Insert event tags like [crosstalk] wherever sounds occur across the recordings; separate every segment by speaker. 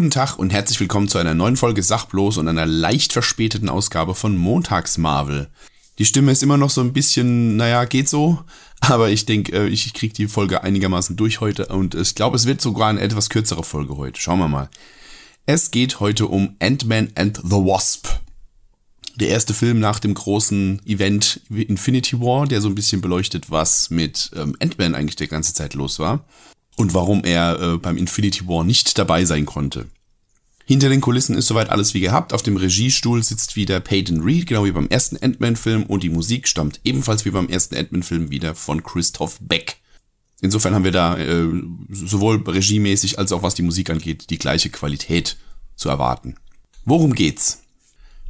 Speaker 1: Guten Tag und herzlich willkommen zu einer neuen Folge Sachblos und einer leicht verspäteten Ausgabe von Montags Marvel. Die Stimme ist immer noch so ein bisschen, naja, geht so, aber ich denke, äh, ich kriege die Folge einigermaßen durch heute und ich glaube, es wird sogar eine etwas kürzere Folge heute. Schauen wir mal. Es geht heute um Ant-Man and the Wasp. Der erste Film nach dem großen Event Infinity War, der so ein bisschen beleuchtet, was mit ähm, Ant-Man eigentlich die ganze Zeit los war und warum er äh, beim Infinity War nicht dabei sein konnte. Hinter den Kulissen ist soweit alles wie gehabt. Auf dem Regiestuhl sitzt wieder Peyton Reed, genau wie beim ersten Ant-Man-Film, und die Musik stammt ebenfalls wie beim ersten Ant-Man-Film wieder von Christoph Beck. Insofern haben wir da äh, sowohl regiemäßig als auch was die Musik angeht, die gleiche Qualität zu erwarten. Worum geht's?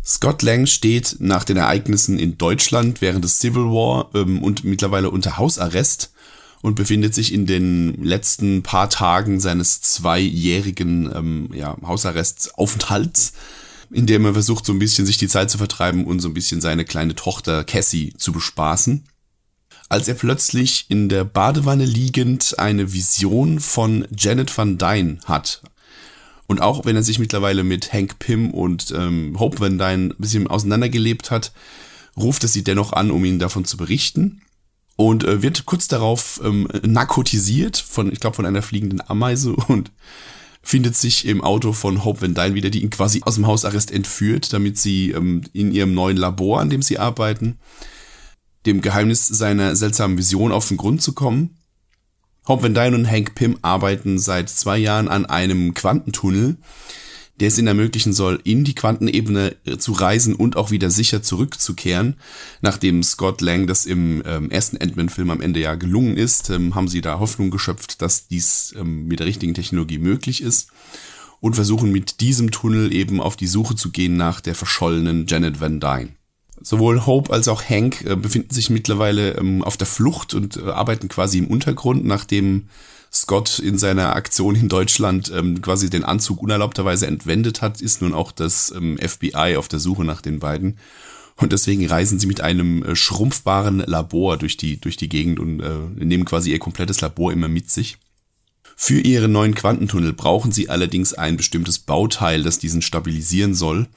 Speaker 1: Scott Lang steht nach den Ereignissen in Deutschland während des Civil War ähm, und mittlerweile unter Hausarrest und befindet sich in den letzten paar Tagen seines zweijährigen ähm, ja, Hausarrestaufenthalts, in dem er versucht, so ein bisschen sich die Zeit zu vertreiben und so ein bisschen seine kleine Tochter Cassie zu bespaßen. Als er plötzlich in der Badewanne liegend eine Vision von Janet Van Dyne hat. Und auch wenn er sich mittlerweile mit Hank Pym und ähm, Hope Van Dyne ein bisschen auseinandergelebt hat, ruft er sie dennoch an, um ihnen davon zu berichten und äh, wird kurz darauf ähm, narkotisiert von, ich glaube, von einer fliegenden Ameise [laughs] und findet sich im Auto von Hope Van Dyne wieder, die ihn quasi aus dem Hausarrest entführt, damit sie ähm, in ihrem neuen Labor, an dem sie arbeiten, dem Geheimnis seiner seltsamen Vision auf den Grund zu kommen. Hope Van Dyne und Hank Pym arbeiten seit zwei Jahren an einem Quantentunnel, der es ihnen ermöglichen soll, in die Quantenebene äh, zu reisen und auch wieder sicher zurückzukehren. Nachdem Scott Lang das im ähm, ersten Ant-Man-Film am Ende ja gelungen ist, ähm, haben sie da Hoffnung geschöpft, dass dies ähm, mit der richtigen Technologie möglich ist und versuchen mit diesem Tunnel eben auf die Suche zu gehen nach der verschollenen Janet Van Dyne. Sowohl Hope als auch Hank äh, befinden sich mittlerweile ähm, auf der Flucht und äh, arbeiten quasi im Untergrund, nachdem Scott in seiner Aktion in Deutschland ähm, quasi den Anzug unerlaubterweise entwendet hat, ist nun auch das ähm, FBI auf der Suche nach den beiden. Und deswegen reisen sie mit einem äh, schrumpfbaren Labor durch die, durch die Gegend und äh, nehmen quasi ihr komplettes Labor immer mit sich. Für ihren neuen Quantentunnel brauchen sie allerdings ein bestimmtes Bauteil, das diesen stabilisieren soll.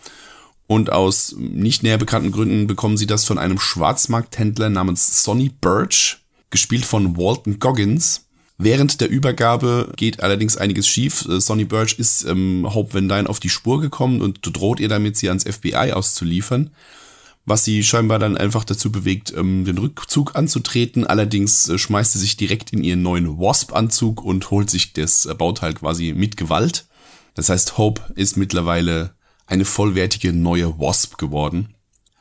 Speaker 1: Und aus nicht näher bekannten Gründen bekommen sie das von einem Schwarzmarkthändler namens Sonny Birch, gespielt von Walton Goggins, Während der Übergabe geht allerdings einiges schief. Äh, Sonny Birch ist ähm, Hope Van Dyne auf die Spur gekommen und droht ihr damit, sie ans FBI auszuliefern. Was sie scheinbar dann einfach dazu bewegt, ähm, den Rückzug anzutreten. Allerdings äh, schmeißt sie sich direkt in ihren neuen Wasp-Anzug und holt sich das Bauteil quasi mit Gewalt. Das heißt, Hope ist mittlerweile eine vollwertige neue Wasp geworden.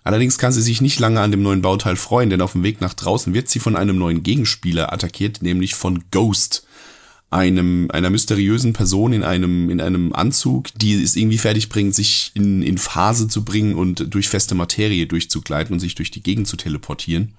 Speaker 1: Allerdings kann sie sich nicht lange an dem neuen Bauteil freuen, denn auf dem Weg nach draußen wird sie von einem neuen Gegenspieler attackiert, nämlich von Ghost, einem einer mysteriösen Person in einem in einem Anzug, die es irgendwie fertig bringt, sich in in Phase zu bringen und durch feste Materie durchzugleiten und sich durch die Gegend zu teleportieren.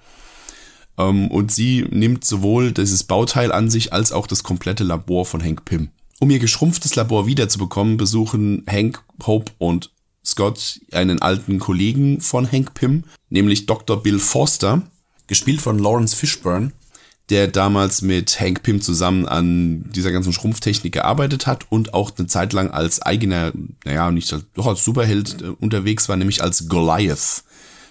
Speaker 1: Um, ähm, und sie nimmt sowohl dieses Bauteil an sich als auch das komplette Labor von Hank Pym. Um ihr geschrumpftes Labor wiederzubekommen, besuchen Hank, Hope und Scott einen alten Kollegen von Hank Pym, nämlich Dr. Bill Forster, gespielt von Lawrence Fishburne, der damals mit Hank Pym zusammen an dieser ganzen Schrumpftechnik gearbeitet hat und auch eine Zeit lang als eigener, naja, nicht als, doch als Superheld äh, unterwegs war, nämlich als Goliath,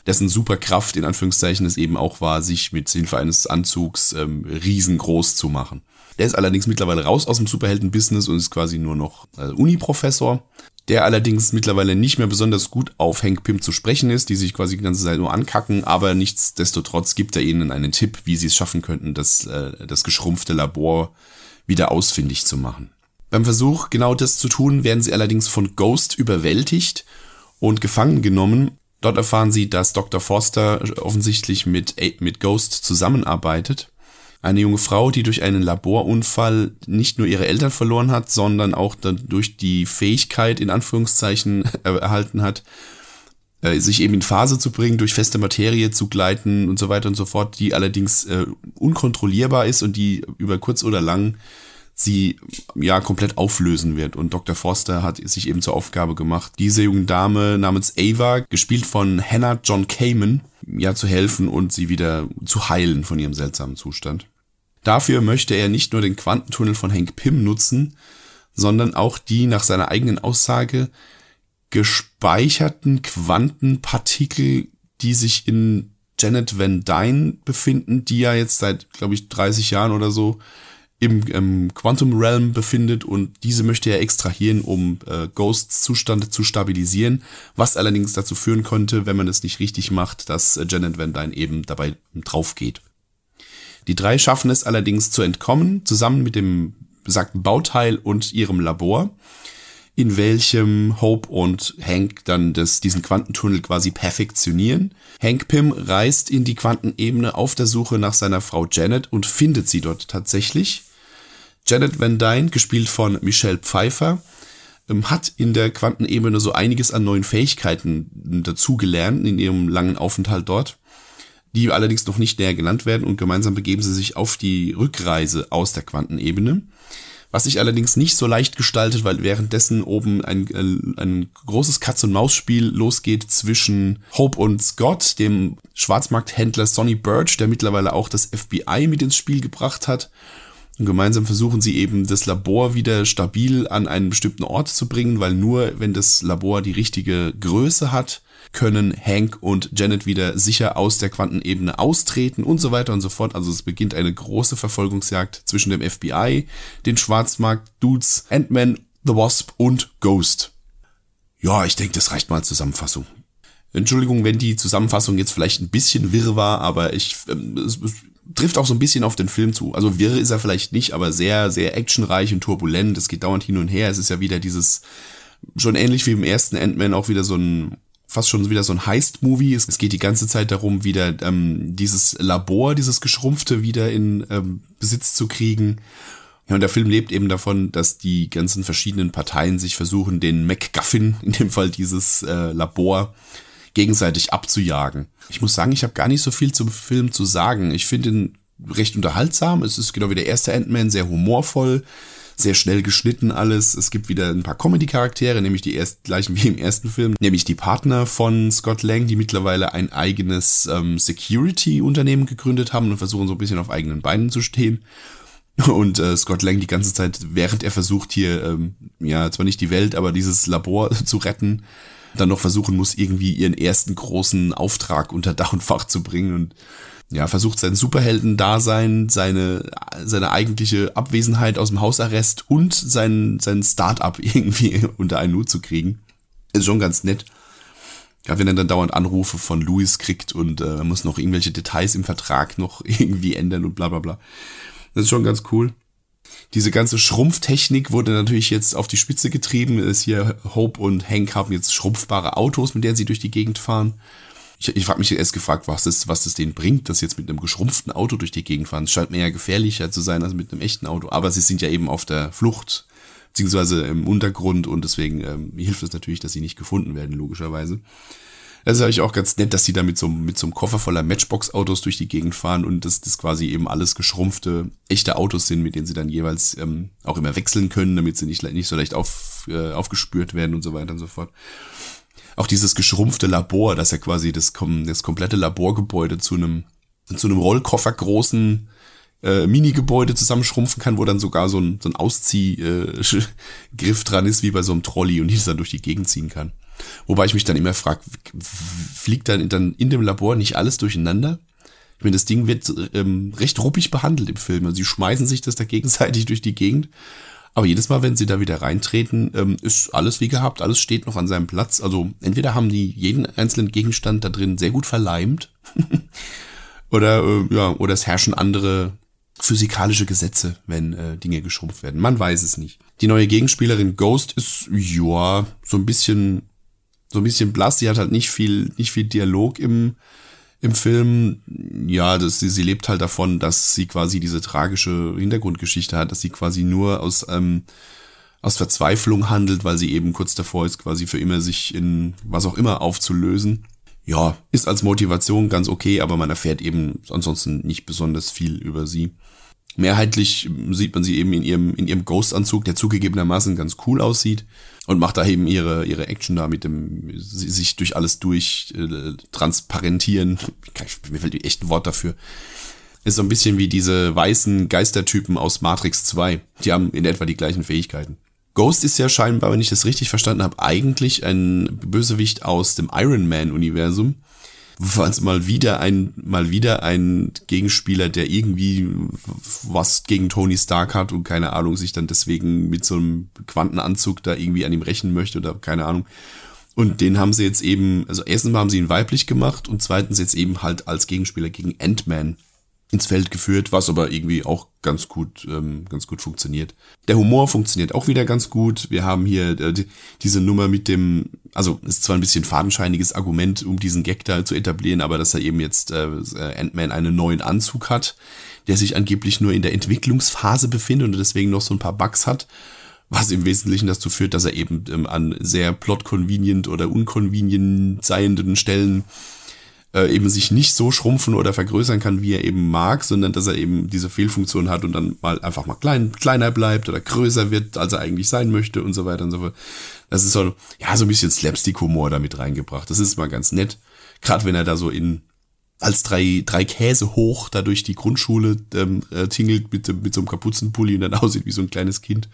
Speaker 1: dessen Superkraft in Anführungszeichen es eben auch war, sich mit Hilfe eines Anzugs ähm, riesengroß zu machen. Der ist allerdings mittlerweile raus aus dem Superhelden-Business und ist quasi nur noch äh, Uni-Professor der allerdings mittlerweile nicht mehr besonders gut auf Hank Pym zu sprechen ist, die sich quasi die ganze Zeit nur ankacken, aber nichtsdestotrotz gibt er ihnen einen Tipp, wie sie es schaffen könnten, das, äh, das geschrumpfte Labor wieder ausfindig zu machen. Beim Versuch, genau das zu tun, werden sie allerdings von Ghost überwältigt und gefangen genommen. Dort erfahren sie, dass Dr. Forster offensichtlich mit, mit Ghost zusammenarbeitet eine junge Frau, die durch einen Laborunfall nicht nur ihre Eltern verloren hat, sondern auch durch die Fähigkeit, in Anführungszeichen, [laughs] erhalten hat, äh, sich eben in Phase zu bringen, durch feste Materie zu gleiten und so weiter und so fort, die allerdings äh, unkontrollierbar ist und die über kurz oder lang sie ja komplett auflösen wird. Und Dr. Forster hat sich eben zur Aufgabe gemacht, diese junge Dame namens Ava, gespielt von Hannah John Kamen, ja zu helfen und sie wieder zu heilen von ihrem seltsamen Zustand. Dafür möchte er nicht nur den Quantentunnel von Hank Pym nutzen, sondern auch die nach seiner eigenen Aussage gespeicherten Quantenpartikel, die sich in Janet Van Dyne befinden, die ja jetzt seit, glaube ich, 30 Jahren oder so im, im Quantum Realm befindet und diese möchte er extrahieren, um äh, Ghosts Zustand zu stabilisieren, was allerdings dazu führen könnte, wenn man es nicht richtig macht, dass äh, Janet Van Dyne eben dabei drauf geht. Die drei schaffen es allerdings zu entkommen, zusammen mit dem besagten Bauteil und ihrem Labor, in welchem Hope und Hank dann das, diesen Quantentunnel quasi perfektionieren. Hank Pym reist in die Quantenebene auf der Suche nach seiner Frau Janet und findet sie dort tatsächlich. Janet Van Dyne, gespielt von Michelle Pfeiffer, ähm, hat in der Quantenebene so einiges an neuen Fähigkeiten dazugelernt in ihrem langen Aufenthalt dort, die allerdings noch nicht näher genannt werden und gemeinsam begeben sie sich auf die Rückreise aus der Quantenebene. Was sich allerdings nicht so leicht gestaltet, weil währenddessen oben ein, äh, ein großes Katz-und-Maus-Spiel losgeht zwischen Hope und Scott, dem Schwarzmarkthändler Sonny Birch, der mittlerweile auch das FBI mit ins Spiel gebracht hat, und gemeinsam versuchen sie eben das Labor wieder stabil an einen bestimmten Ort zu bringen, weil nur wenn das Labor die richtige Größe hat, können Hank und Janet wieder sicher aus der Quantenebene austreten und so weiter und so fort. Also es beginnt eine große Verfolgungsjagd zwischen dem FBI, den Schwarzmarkt-Dudes, Ant-Man, The Wasp und Ghost. Ja, ich denke, das reicht mal als Zusammenfassung. Entschuldigung, wenn die Zusammenfassung jetzt vielleicht ein bisschen wirr war, aber ich, ähm, es, trifft auch so ein bisschen auf den Film zu. Also wirr ist er vielleicht nicht, aber sehr, sehr actionreich und turbulent. Es geht dauernd hin und her. Es ist ja wieder dieses, schon ähnlich wie im ersten Ant-Man auch wieder so ein, fast schon wieder so ein Heist-Movie. Es, es, geht die ganze Zeit darum, wieder ähm, dieses Labor, dieses Geschrumpfte wieder in ähm, Besitz zu kriegen. Ja, und der Film lebt eben davon, dass die ganzen verschiedenen Parteien sich versuchen, den MacGuffin, [laughs] in dem Fall dieses äh, Labor, gegenseitig abzujagen. Ich muss sagen, ich habe gar nicht so viel zum Film zu sagen. Ich finde ihn recht unterhaltsam. Es ist genau wie der erste Ant-Man, sehr humorvoll, sehr schnell geschnitten alles. Es gibt wieder ein paar Comedy-Charaktere, nämlich die erst gleichen wie im ersten Film, nämlich die Partner von Scott Lang, die mittlerweile ein eigenes ähm, Security-Unternehmen gegründet haben und versuchen so ein bisschen auf eigenen Beinen zu stehen. Und äh, Scott Lang die ganze Zeit, während er versucht hier, ähm, ja, zwar nicht die Welt, aber dieses Labor [laughs] zu retten, dann noch versuchen muss, irgendwie ihren ersten großen Auftrag unter Dach und Fach zu bringen und ja, versucht sein Superhelden-Dasein, seine, seine eigentliche Abwesenheit aus dem Hausarrest und sein, sein Start-up [laughs] irgendwie unter einen Hut zu kriegen. Ist schon ganz nett. Ja, wenn er dann dauernd Anrufe von Louis kriegt und äh, muss noch irgendwelche Details im Vertrag noch [laughs] irgendwie ändern und bla bla bla. Das ist schon ganz cool. Diese ganze Schrumpftechnik wurde natürlich jetzt auf die Spitze getrieben. Ist hier Hope und Hank haben jetzt schrumpfbare Autos, mit denen sie durch die Gegend fahren. Ich, ich habe mich erst gefragt, was es, was es denen bringt, dass jetzt mit einem geschrumpften Auto durch die Gegend fahren. Es scheint mir ja gefährlicher zu sein als mit einem echten Auto. Aber sie sind ja eben auf der Flucht, beziehungsweise im Untergrund und deswegen ähm, hilft es natürlich, dass sie nicht gefunden werden, logischerweise. Das ist eigentlich auch ganz nett, dass die da mit so, mit so einem Koffer voller Matchbox-Autos durch die Gegend fahren und das, das quasi eben alles geschrumpfte, echte Autos sind, mit denen sie dann jeweils ähm, auch immer wechseln können, damit sie nicht, nicht so leicht auf, äh, aufgespürt werden und so weiter und so fort. Auch dieses geschrumpfte Labor, dass er quasi das, das komplette Laborgebäude zu einem, zu einem Rollkoffer großen äh, Mini-Gebäude zusammenschrumpfen kann, wo dann sogar so ein, so ein Ausziehgriff äh, [laughs] dran ist, wie bei so einem Trolley und die das dann durch die Gegend ziehen kann. Wobei ich mich dann immer frage, fliegt dann, dann in dem Labor nicht alles durcheinander? Ich meine, das Ding wird ähm, recht ruppig behandelt im Film. Also sie schmeißen sich das da gegenseitig durch die Gegend. Aber jedes Mal, wenn sie da wieder reintreten, ähm, ist alles wie gehabt, alles steht noch an seinem Platz. Also entweder haben die jeden einzelnen Gegenstand da drin sehr gut verleimt [laughs] oder äh, ja, oder es herrschen andere physikalische Gesetze, wenn äh, Dinge geschrumpft werden. Man weiß es nicht. Die neue Gegenspielerin Ghost ist ja so ein bisschen so ein bisschen blass. Sie hat halt nicht viel, nicht viel Dialog im, im Film. Ja, das, sie, sie lebt halt davon, dass sie quasi diese tragische Hintergrundgeschichte hat, dass sie quasi nur aus, ähm, aus Verzweiflung handelt, weil sie eben kurz davor ist, quasi für immer sich in was auch immer aufzulösen. Ja, ist als Motivation ganz okay, aber man erfährt eben ansonsten nicht besonders viel über sie. Mehrheitlich sieht man sie eben in ihrem, in ihrem Ghost-Anzug, der zugegebenermaßen ganz cool aussieht und macht da eben ihre, ihre Action da mit dem, sich durch alles durch äh, transparentieren. Mir fällt echt ein Wort dafür. Ist so ein bisschen wie diese weißen Geistertypen aus Matrix 2. Die haben in etwa die gleichen Fähigkeiten. Ghost ist ja scheinbar, wenn ich das richtig verstanden habe, eigentlich ein Bösewicht aus dem Iron Man-Universum. War es mal wieder ein, mal wieder ein Gegenspieler, der irgendwie was gegen Tony Stark hat und keine Ahnung, sich dann deswegen mit so einem Quantenanzug da irgendwie an ihm rächen möchte oder keine Ahnung. Und den haben sie jetzt eben, also erstens haben sie ihn weiblich gemacht und zweitens jetzt eben halt als Gegenspieler gegen Ant-Man ins Feld geführt, was aber irgendwie auch ganz gut, ähm, ganz gut funktioniert. Der Humor funktioniert auch wieder ganz gut. Wir haben hier äh, die, diese Nummer mit dem, also ist zwar ein bisschen fadenscheiniges Argument, um diesen Gag da zu etablieren, aber dass er eben jetzt äh, Ant-Man einen neuen Anzug hat, der sich angeblich nur in der Entwicklungsphase befindet und deswegen noch so ein paar Bugs hat was im Wesentlichen dazu führt, dass er eben ähm, an sehr plot-convenient oder unconvenient seienden Stellen äh, eben sich nicht so schrumpfen oder vergrößern kann, wie er eben mag, sondern dass er eben diese Fehlfunktion hat und dann mal einfach mal klein, kleiner bleibt oder größer wird, als er eigentlich sein möchte und so weiter und so fort. Das ist so, ja, so ein bisschen Slapstick-Humor damit reingebracht. Das ist mal ganz nett. Gerade wenn er da so in als drei, drei Käse hoch da durch die Grundschule ähm, äh, tingelt mit, mit so einem Kapuzenpulli und dann [laughs] aussieht wie so ein kleines Kind.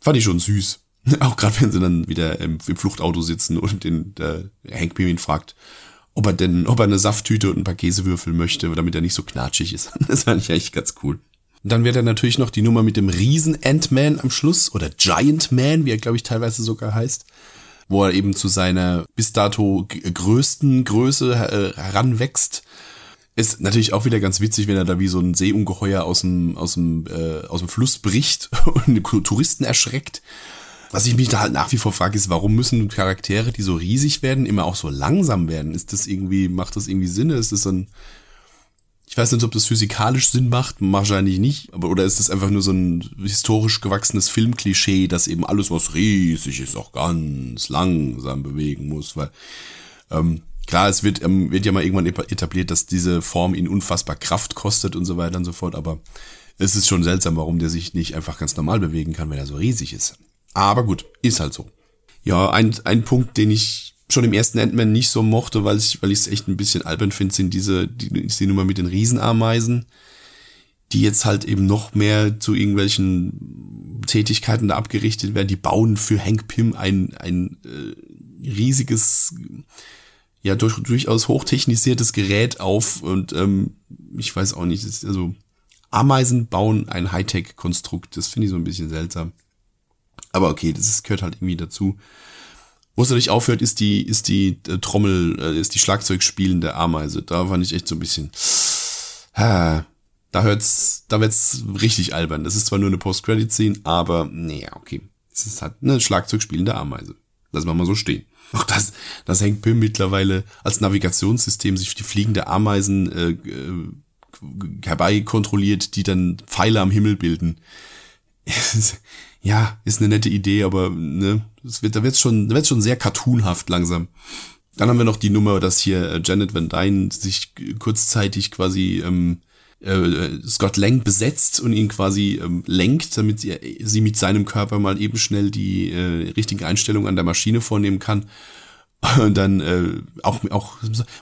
Speaker 1: Fand ich schon süß. [laughs] Auch gerade wenn sie dann wieder im, im Fluchtauto sitzen und den äh, Hank Pym ihn fragt, ob er denn, ob er eine Safttüte und ein paar Käsewürfel möchte, damit er nicht so knatschig ist. [laughs] Das fand ich eigentlich ganz cool. Dann wird er natürlich noch die Nummer mit dem Riesen Ant-Man am Schluss oder Giant Man, wie er glaube ich teilweise sogar heißt, wo er eben zu seiner bis dato größten Größe äh, heranwächst. Ist natürlich auch wieder ganz witzig, wenn er da wie so ein Seeungeheuer aus dem, aus dem, äh, aus dem Fluss bricht [laughs] und Touristen erschreckt. Was ich mich da halt nach wie vor frage, ist, warum müssen Charaktere, die so riesig werden, immer auch so langsam werden? Ist das irgendwie, macht das irgendwie Sinn? Ist das so ein, ich weiß nicht, ob das physikalisch Sinn macht, wahrscheinlich nicht, aber oder ist das einfach nur so ein historisch gewachsenes Filmklischee, dass eben alles, was riesig ist, auch ganz langsam bewegen muss, weil ähm, klar, es wird, ähm, wird ja mal irgendwann etabliert, dass diese Form ihn unfassbar Kraft kostet und so weiter und so fort, aber es ist schon seltsam, warum der sich nicht einfach ganz normal bewegen kann, wenn er so riesig ist. Aber gut, ist halt so. Ja, ein, ein Punkt, den ich schon im ersten Ant-Man nicht so mochte, weil ich weil ich es echt ein bisschen albern finde, sind diese die, die Nummer mit den Riesenameisen, die jetzt halt eben noch mehr zu irgendwelchen Tätigkeiten da abgerichtet werden. Die bauen für Hank Pym ein ein äh, riesiges ja durch, durchaus hochtechnisiertes Gerät auf und ähm, ich weiß auch nicht, also Ameisen bauen ein Hightech-Konstrukt. Das finde ich so ein bisschen seltsam. Aber okay, das gehört halt irgendwie dazu. Wo es natürlich aufhört, ist die, ist die äh, Trommel, äh, ist die Schlagzeugspielende Ameise. Da fand ich echt so ein bisschen. Ha, da hört's, da wird's richtig albern. Das ist zwar nur eine Post-Credit-Scene, aber naja, okay. Es ist halt eine Schlagzeugspielende Ameise. Lassen wir mal so stehen. Auch das, das hängt Pim mittlerweile als Navigationssystem sich die fliegende Ameisen äh, äh, herbei kontrolliert, die dann Pfeile am Himmel bilden [laughs] ja, ist eine nette Idee, aber ne, es wird, da wird's schon, da wird's schon sehr cartoonhaft langsam. Dann haben wir noch die Nummer, dass hier äh, Janet Van Dyne sich kurzzeitig quasi ähm, äh, Scott Lang besetzt und ihn quasi ähm, lenkt, damit sie, sie mit seinem Körper mal eben schnell die äh, richtige Einstellung an der Maschine vornehmen kann. [laughs] Und dann äh, auch, auch,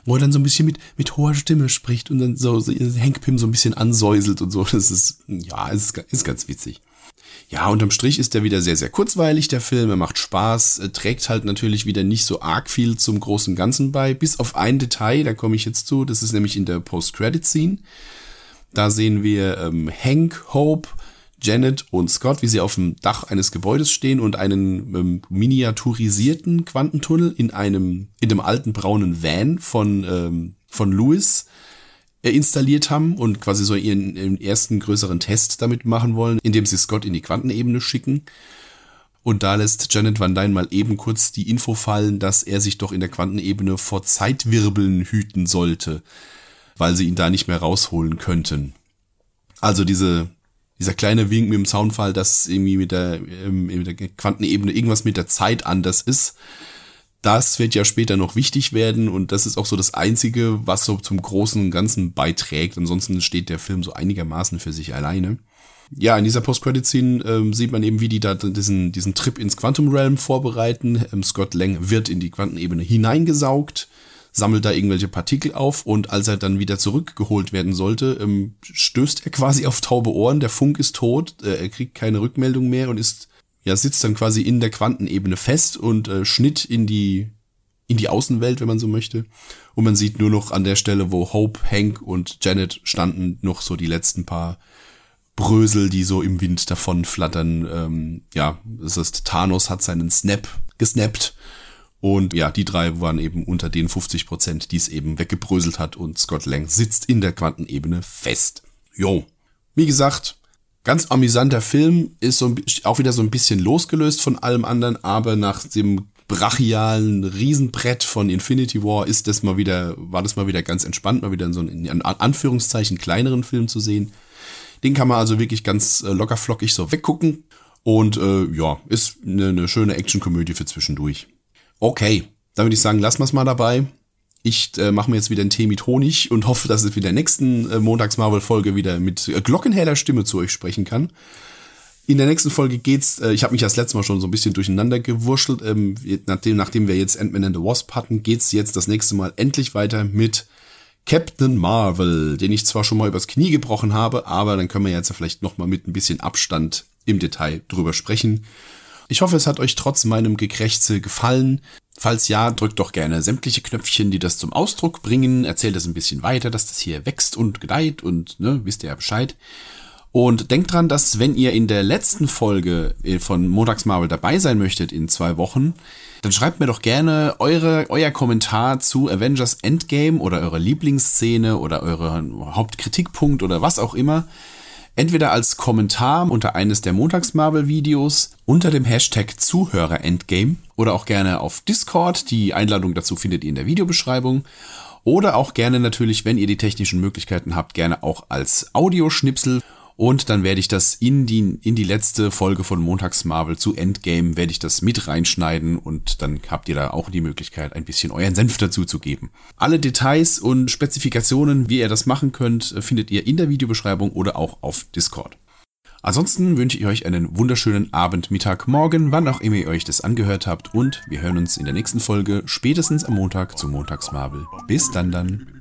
Speaker 1: wo er dann so ein bisschen mit, mit hoher Stimme spricht und dann so, so Hank Pym so ein bisschen ansäuselt und so. Das ist, ja, ist, ist ganz witzig. Ja, unterm Strich ist der wieder sehr, sehr kurzweilig, der Film. Er macht Spaß, er trägt halt natürlich wieder nicht so arg viel zum großen Ganzen bei, bis auf ein Detail, da komme ich jetzt zu, das ist nämlich in der Post-Credit-Scene. Da sehen wir ähm, Hank, Hope, Janet und Scott, wie sie auf dem Dach eines Gebäudes stehen und einen ähm, miniaturisierten Quantentunnel in einem, in dem alten braunen Van von, ähm, von Lewis äh, installiert haben und quasi so ihren, ihren ersten größeren Test damit machen wollen, indem sie Scott in die Quantenebene schicken. Und da lässt Janet Van Dyne mal eben kurz die Info fallen, dass er sich doch in der Quantenebene vor Zeitwirbeln hüten sollte, weil sie ihn da nicht mehr rausholen könnten. Also diese, dieser kleine Wink mit dem Soundfall, dass irgendwie mit der, ähm, mit der Quantenebene irgendwas mit der Zeit anders ist, das wird ja später noch wichtig werden und das ist auch so das Einzige, was so zum großen und Ganzen beiträgt. Ansonsten steht der Film so einigermaßen für sich alleine. Ja, in dieser Post-Credit-Scene ähm, sieht man eben, wie die da diesen, diesen Trip ins Quantum Realm vorbereiten. Ähm, Scott Lang wird in die Quantenebene hineingesaugt, sammelt da irgendwelche Partikel auf und als er dann wieder zurückgeholt werden sollte, ähm, stößt er quasi auf taube Ohren. Der Funk ist tot, äh, er kriegt keine Rückmeldung mehr und ist ja, sitzt dann quasi in der Quantenebene fest und äh, Schnitt in die, in die Außenwelt, wenn man so möchte. Und man sieht nur noch an der Stelle, wo Hope, Hank und Janet standen, noch so die letzten paar Brösel, die so im Wind davon flattern. Ähm, ja, das heißt, Thanos hat seinen Snap gesnappt. Und ja, die drei waren eben unter den 50 Prozent, die es eben weggebröselt hat und Scott Lang sitzt in der Quantenebene fest. Jo. Wie gesagt, Ganz amüsanter Film, ist so auch wieder so ein bisschen losgelöst von allem anderen, aber nach dem brachialen Riesenbrett von Infinity War ist das mal wieder, war das mal wieder ganz entspannt, mal wieder in so einen, in Anführungszeichen kleineren Film zu sehen. Den kann man also wirklich ganz äh, lockerflockig so weggucken. Und äh, ja, ist eine, eine schöne Actionkomödie für zwischendurch. Okay, dann würde ich sagen, lassen wir es mal dabei. Ich äh, mache mir jetzt wieder einen Tee mit Honig und hoffe, dass ich in der nächsten äh, Montags-Marvel-Folge wieder mit äh, glockenheller Stimme zu euch sprechen kann. In der nächsten Folge geht's, äh, ich habe mich das letzte Mal schon so ein bisschen durcheinander gewurschtelt, ähm, nachdem, nachdem wir jetzt Ant-Man and the Wasp hatten, geht's jetzt das nächste Mal endlich weiter mit Captain Marvel, den ich zwar schon mal übers Knie gebrochen habe, aber dann können wir jetzt vielleicht noch mal mit ein bisschen Abstand im Detail drüber sprechen. Ich hoffe, es hat euch trotz meinem Gekrächze gefallen. Falls ja, drückt doch gerne sämtliche Knöpfchen, die das zum Ausdruck bringen. Erzählt es ein bisschen weiter, dass das hier wächst und gedeiht und ne, wisst ihr ja Bescheid. Und denkt dran, dass wenn ihr in der letzten Folge äh, von Montags Marvel dabei sein möchtet in zwei Wochen, dann schreibt mir doch gerne eure, euer Kommentar zu Avengers Endgame oder eure Lieblingsszene oder euren Hauptkritikpunkt oder was auch immer entweder als Kommentar unter eines der Montags-Marvel-Videos unter dem Hashtag Zuhörer-Endgame oder auch gerne auf Discord. Die Einladung dazu findet ihr in der Videobeschreibung. Oder auch gerne natürlich, wenn ihr die technischen Möglichkeiten habt, gerne auch als Audioschnipsel und dann werde ich das in die, in die letzte Folge von Montags Marvel zu Endgame, werde ich das mit reinschneiden und dann habt ihr da auch die Möglichkeit, ein bisschen euren Senf dazu zu geben. Alle Details und Spezifikationen, wie ihr das machen könnt, findet ihr in der Videobeschreibung oder auch auf Discord. Ansonsten wünsche ich euch einen wunderschönen Abend, Mittag, Morgen, wann auch immer ihr euch das angehört habt und wir hören uns in der nächsten Folge spätestens am Montag zu Montags Marvel. Bis dann dann.